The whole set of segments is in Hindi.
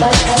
Bye.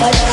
Bye.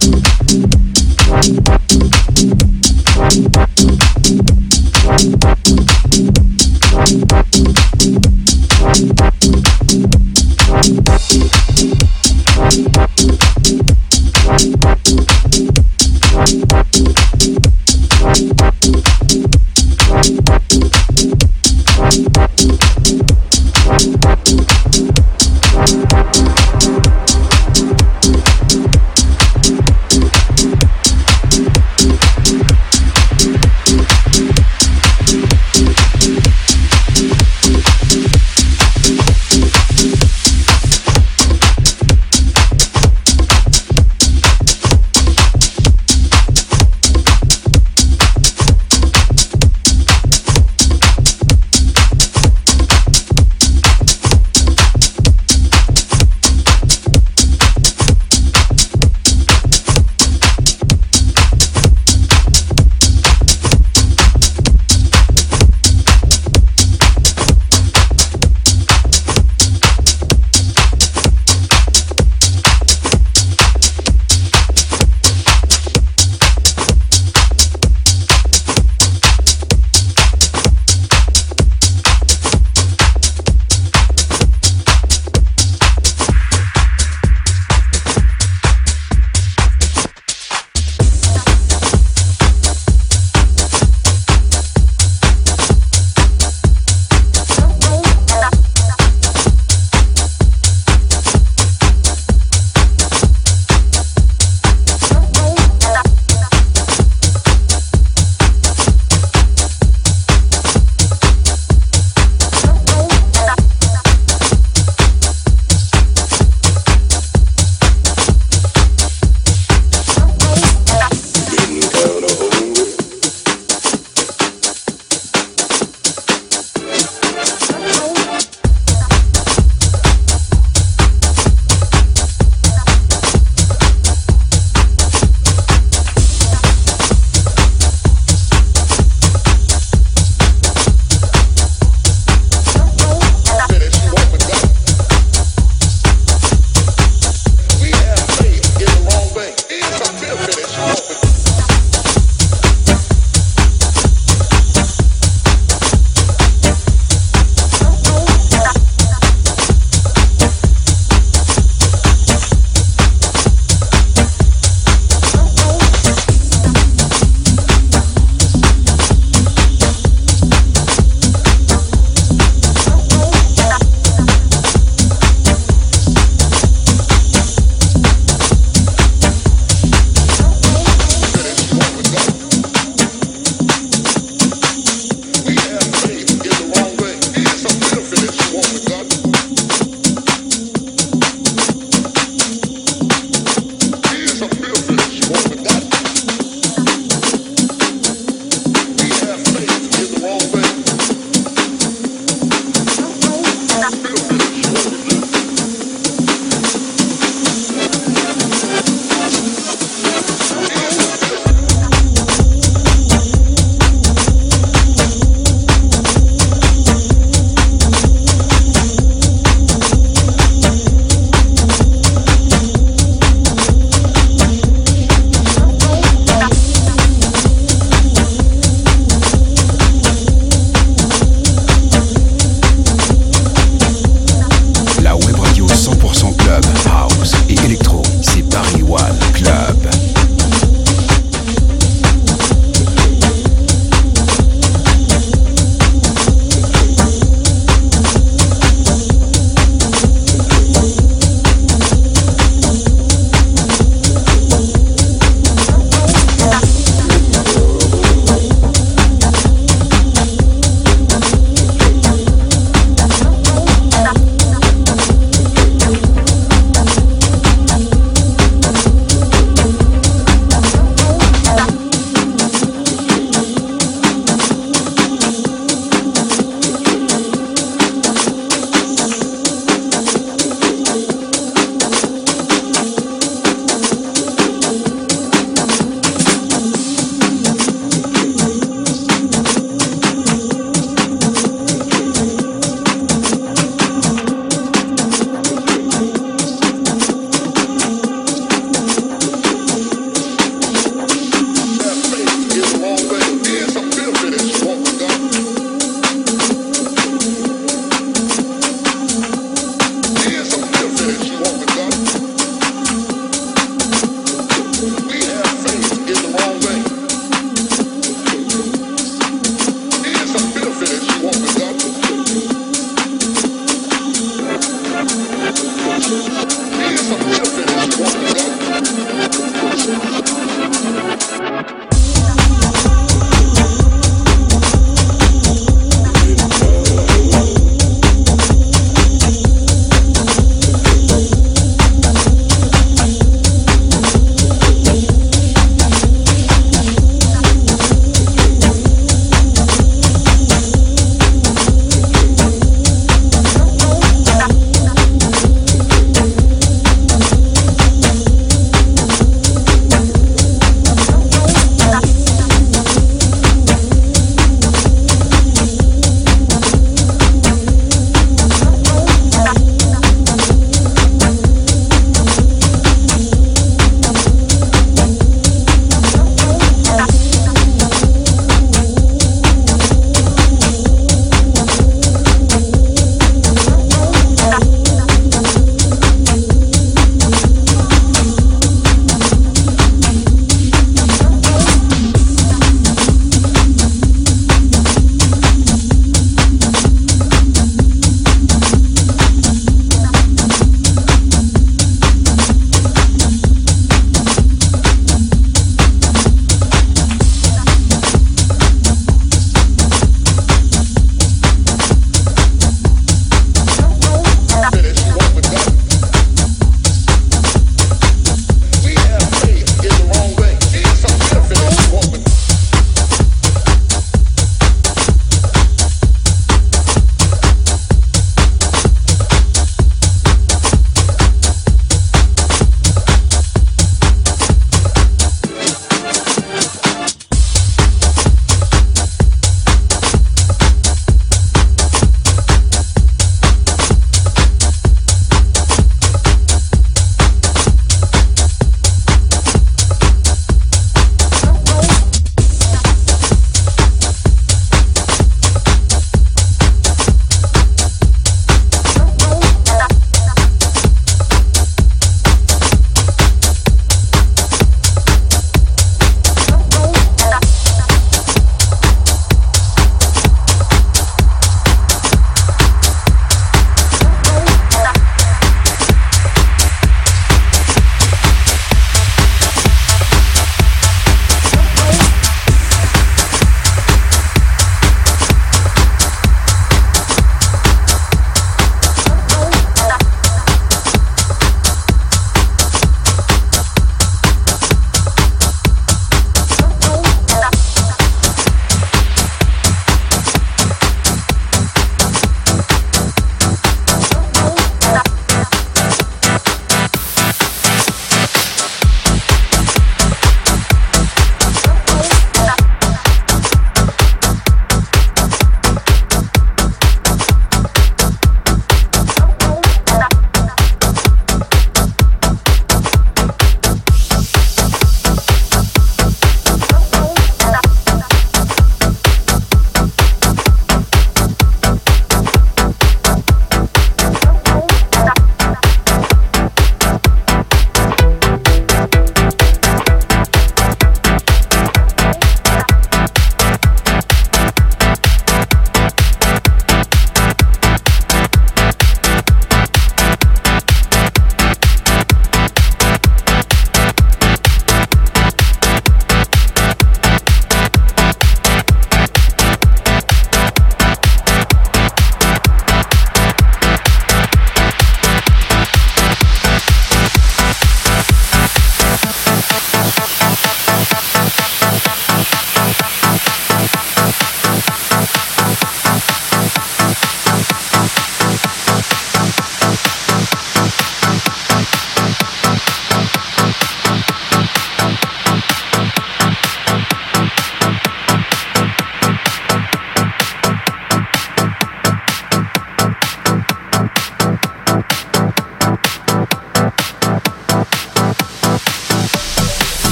Thank